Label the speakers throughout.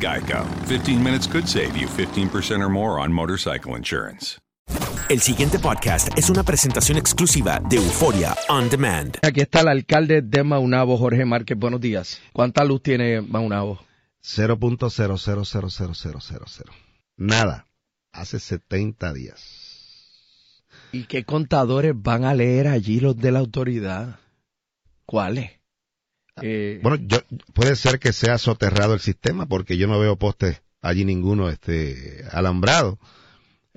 Speaker 1: Geico. 15 minutes could save you 15% or more on motorcycle insurance.
Speaker 2: El siguiente podcast es una presentación exclusiva de Euforia On Demand.
Speaker 3: Aquí está el alcalde de Maunabo, Jorge Márquez. Buenos días. ¿Cuánta luz tiene Maunabo?
Speaker 4: 0.000000. Nada. Hace 70 días.
Speaker 3: ¿Y qué contadores van a leer allí los de la autoridad? ¿Cuáles? Eh,
Speaker 4: Bueno, yo, puede ser que sea soterrado el sistema porque yo no veo postes allí ninguno este alambrado.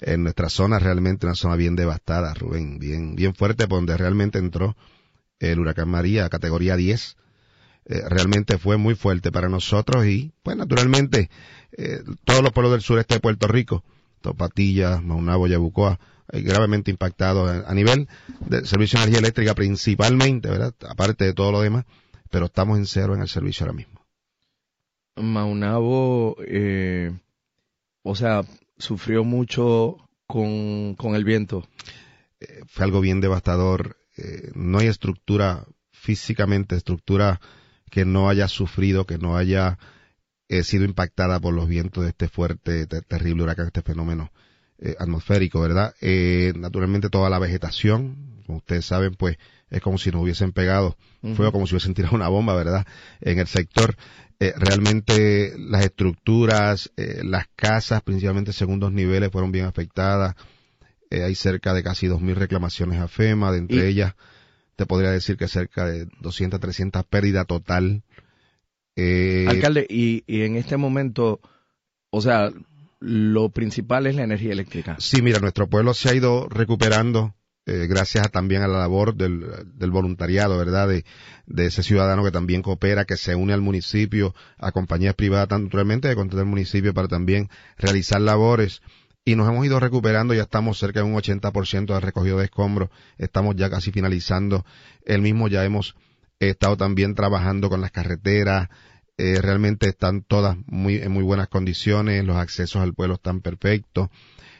Speaker 4: En nuestra zona realmente una zona bien devastada, Rubén, bien bien fuerte por donde realmente entró el huracán María, categoría 10. Eh, realmente fue muy fuerte para nosotros y, pues naturalmente, eh, todos los pueblos del sureste de Puerto Rico, Topatilla, Maunabo, Yabucoa, eh, gravemente impactados a, a nivel del servicio de energía eléctrica principalmente, ¿verdad? Aparte de todo lo demás, pero estamos en cero en el servicio ahora mismo.
Speaker 3: Maunabo, eh, o sea, sufrió mucho con, con el viento.
Speaker 4: Eh, fue algo bien devastador. Eh, no hay estructura físicamente, estructura que no haya sufrido, que no haya eh, sido impactada por los vientos de este fuerte, te- terrible huracán, este fenómeno atmosférico, ¿verdad? Eh, naturalmente toda la vegetación, como ustedes saben, pues es como si nos hubiesen pegado
Speaker 3: Ujú.
Speaker 4: fuego, como si hubiesen tirado una bomba, ¿verdad? En el sector. Eh, realmente las estructuras, eh, las casas, principalmente segundos niveles, fueron bien afectadas. Eh, hay cerca de casi 2.000 reclamaciones a FEMA, de entre
Speaker 3: Y-
Speaker 4: ellas te podría decir que cerca de 200, 300 pérdida total.
Speaker 3: Alcalde, y, y en este momento, o sea, lo principal es la energía eléctrica.
Speaker 4: Sí, mira, nuestro pueblo se ha ido recuperando eh, gracias a- también a la labor del, voluntariado, ¿verdad? De, de ese ciudadano que también coopera, que se une al municipio, a compañías privadas, tanto naturalmente de contra el municipio para también realizar labores. Y nos hemos ido recuperando, ya estamos cerca de un 80% de recogido de escombros, estamos ya casi finalizando. El mismo ya hemos estado también trabajando con las carreteras, eh, realmente están todas muy, en muy buenas condiciones, los accesos al pueblo están perfectos.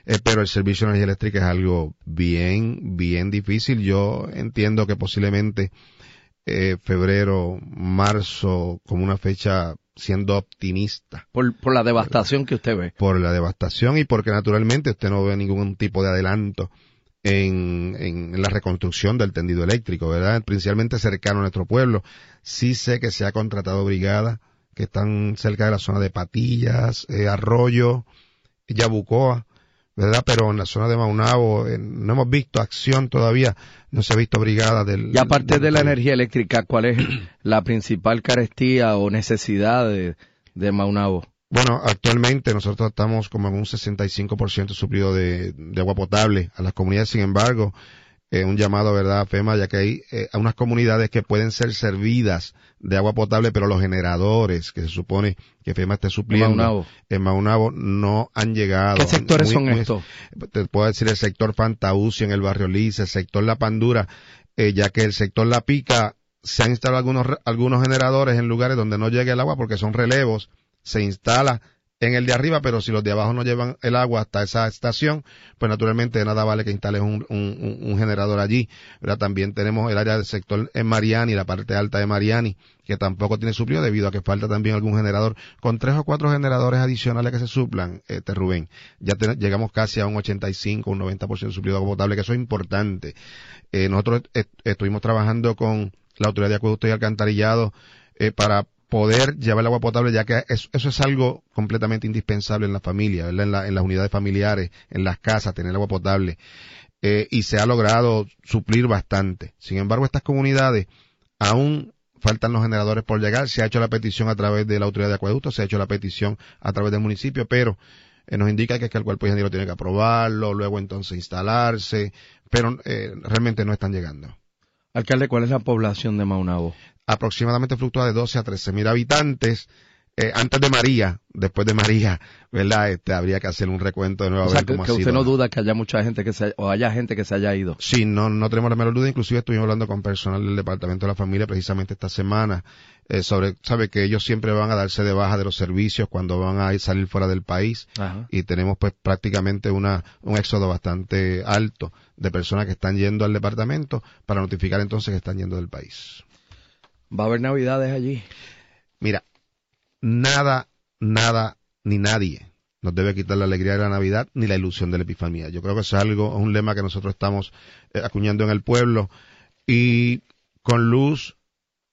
Speaker 4: Eh, pero el servicio de energía eléctrica es algo bien, bien difícil. Yo entiendo que posiblemente eh, febrero, marzo, como una fecha siendo optimista.
Speaker 3: Por, por la devastación que usted ve.
Speaker 4: Por la devastación y porque naturalmente usted no ve ningún tipo de adelanto en, en la reconstrucción del tendido eléctrico, ¿verdad? Principalmente cercano a nuestro pueblo. Sí sé que se ha contratado brigadas que están cerca de la zona de Patillas, eh, Arroyo, Yabucoa, ¿verdad? Pero en la zona de Maunabo eh, no hemos visto acción todavía, no se ha visto brigada del...
Speaker 3: Y aparte de la energía eléctrica, ¿cuál es la principal carestía o necesidad de, de Maunabo?
Speaker 4: Bueno, actualmente nosotros estamos como en un 65% suplido de, de agua potable a las comunidades, sin embargo, eh, un llamado, ¿verdad, FEMA? Ya que hay eh, unas comunidades que pueden ser servidas de agua potable, pero los generadores que se supone que FEMA esté supliendo en Maunabo no han llegado.
Speaker 3: ¿Qué sectores son estos?
Speaker 4: Te puedo decir el sector Fantauci en el barrio Lice, el sector La Pandura, eh, ya que el sector La Pica se han instalado algunos, algunos generadores en lugares donde no llega el agua porque son relevos, se instala en el de arriba, pero si los de abajo no llevan el agua hasta esa estación, pues naturalmente nada vale que instales un, un, generador allí. ¿verdad? También tenemos el área del sector en Mariani, la parte alta de Mariani, que tampoco tiene suplido debido a que falta también algún generador, con tres o cuatro generadores adicionales que se suplan, este Rubén. Ya llegamos casi a un 85, un 90% de suplido de agua potable, que eso es importante. Eh, nosotros estuvimos trabajando con la Autoridad de Acueducto y Alcantarillado eh, para poder llevar el agua potable, ya que eso, es algo completamente indispensable en la familia, En, las unidades familiares, en las casas, tener agua potable. Eh, y se ha logrado suplir bastante. Sin embargo, estas comunidades aún faltan los generadores por llegar. Se ha hecho la petición a través de la autoridad de acueducto, se ha hecho la petición a través del municipio, pero eh, nos indica que, es que el cuerpo ingeniero tiene que aprobarlo, luego entonces instalarse, pero eh, realmente no están llegando.
Speaker 3: Alcalde, ¿cuál es la población de Maunabo?
Speaker 4: aproximadamente fluctúa de 12 a 13 mil habitantes. Eh, antes de María, después de María, ¿verdad? Este, habría que hacer un recuento de nuevo.
Speaker 3: O sea, que, usted no duda que haya mucha gente que se, o haya gente que se haya ido.
Speaker 4: Sí, no, no tenemos la menor duda. Inclusive estuvimos hablando con personal del Departamento de la Familia precisamente esta semana, eh, sobre, sabe que ellos siempre van a darse de baja de los servicios cuando van a ir salir fuera del país. Y tenemos pues prácticamente una, un éxodo bastante alto de personas que están yendo al departamento para notificar entonces que están yendo del país.
Speaker 3: ¿Va a haber navidades allí?
Speaker 4: Mira, nada, nada, ni nadie nos debe quitar la alegría de la Navidad ni la ilusión de la Epifanía. Yo creo que es algo, es un lema que nosotros estamos eh, acuñando en el pueblo y con luz,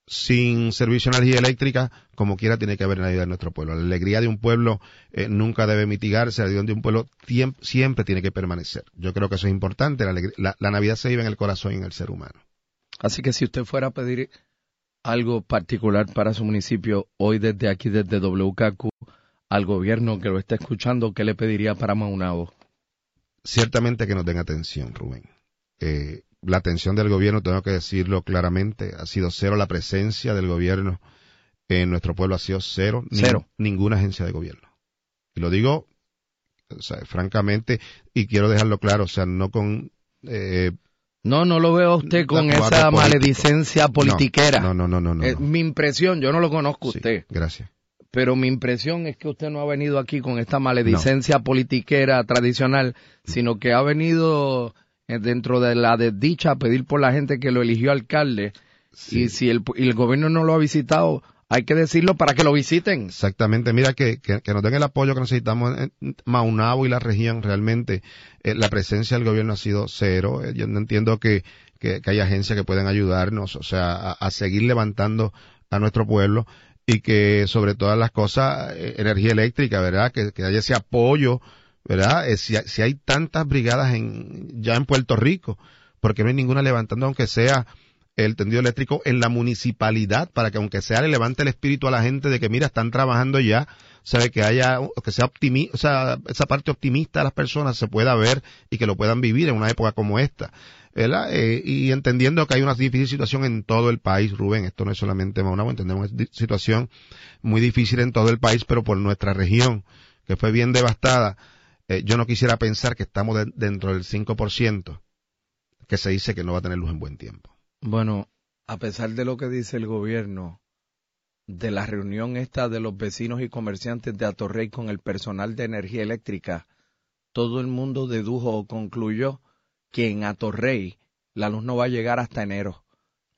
Speaker 4: sin servicio de energía eléctrica, como quiera tiene que haber Navidad en nuestro pueblo. La alegría de un pueblo eh, nunca debe mitigarse, la alegría de un pueblo siempre tiene que permanecer. Yo creo que eso es importante, la, la Navidad se vive en el corazón y en el ser humano.
Speaker 3: Así que si usted fuera a pedir algo particular para su municipio hoy desde aquí, desde WKQ, al gobierno que lo está escuchando, ¿qué le pediría para Maunabo?
Speaker 4: Ciertamente que nos den atención, Rubén. Eh, la atención del gobierno, tengo que decirlo claramente, ha sido cero la presencia del gobierno en nuestro pueblo, ha sido cero.
Speaker 3: Cero.
Speaker 4: ninguna agencia de gobierno. Y lo digo, francamente, y quiero dejarlo claro, o sea, no con eh,
Speaker 3: no, no lo veo a usted con esa maledicencia politiquera.
Speaker 4: No, no, no, no.
Speaker 3: no, mi impresión, yo no lo conozco usted.
Speaker 4: Gracias.
Speaker 3: Pero mi impresión es que usted no ha venido aquí con esta maledicencia politiquera tradicional, sino que ha venido eh, dentro de la desdicha a pedir por la gente que lo eligió alcalde. Y si el, y el gobierno no lo ha visitado, hay que decirlo para que lo visiten.
Speaker 4: Exactamente, mira que, que, nos den el apoyo que necesitamos en Maunabo y la región, realmente eh, la presencia del gobierno ha sido cero, eh, yo no entiendo que, que, hay agencias que pueden ayudarnos, o sea, a, seguir levantando a nuestro pueblo y que sobre todas las cosas, eh, energía eléctrica, ¿verdad? Que, que haya ese apoyo, ¿verdad? si, si hay tantas brigadas en, ya en Puerto Rico, porque no hay ninguna levantando, aunque sea el tendido eléctrico en la municipalidad para que aunque sea le levante el espíritu a la gente de que mira están trabajando ya sabe que haya que sea optimista o sea esa parte optimista de las personas se pueda ver y que lo puedan vivir en una época como esta ¿verdad? Eh, y entendiendo que hay una difícil situación en todo el país Rubén esto no es solamente Maunabo entendemos una situación muy difícil en todo el país pero por nuestra región que fue bien devastada eh, yo no quisiera pensar que estamos dentro del 5% que se dice que no va a tener luz en buen tiempo
Speaker 3: bueno, a pesar de lo que dice el gobierno, de la reunión esta de los vecinos y comerciantes de Atorrey con el personal de energía eléctrica, todo el mundo dedujo o concluyó que en Atorrey la luz no va a llegar hasta enero.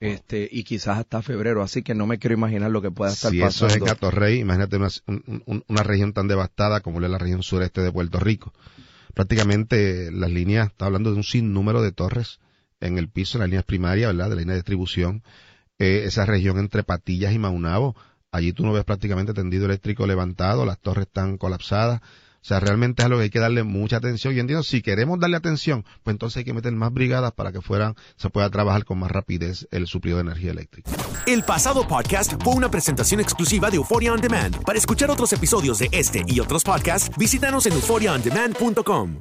Speaker 3: Este, y quizás hasta febrero, así que no me quiero imaginar lo que pueda estar
Speaker 4: si
Speaker 3: pasando.
Speaker 4: Si eso es en Atorrey, imagínate una, una región tan devastada como es la región sureste de Puerto Rico. Prácticamente las líneas, está hablando de un sinnúmero de torres en el piso, en las líneas primarias, ¿verdad? De la línea de distribución, eh, esa región entre Patillas y Maunabo, allí tú no ves prácticamente tendido eléctrico levantado, las torres están colapsadas, o sea, realmente es algo que hay que darle mucha atención. Y entiendo, si queremos darle atención, pues entonces hay que meter más brigadas para que fueran, se pueda trabajar con más rapidez el suplido de energía eléctrica.
Speaker 2: El pasado podcast fue una presentación exclusiva de Euphoria On Demand. Para escuchar otros episodios de este y otros podcasts, visítanos en euphoriaondemand.com.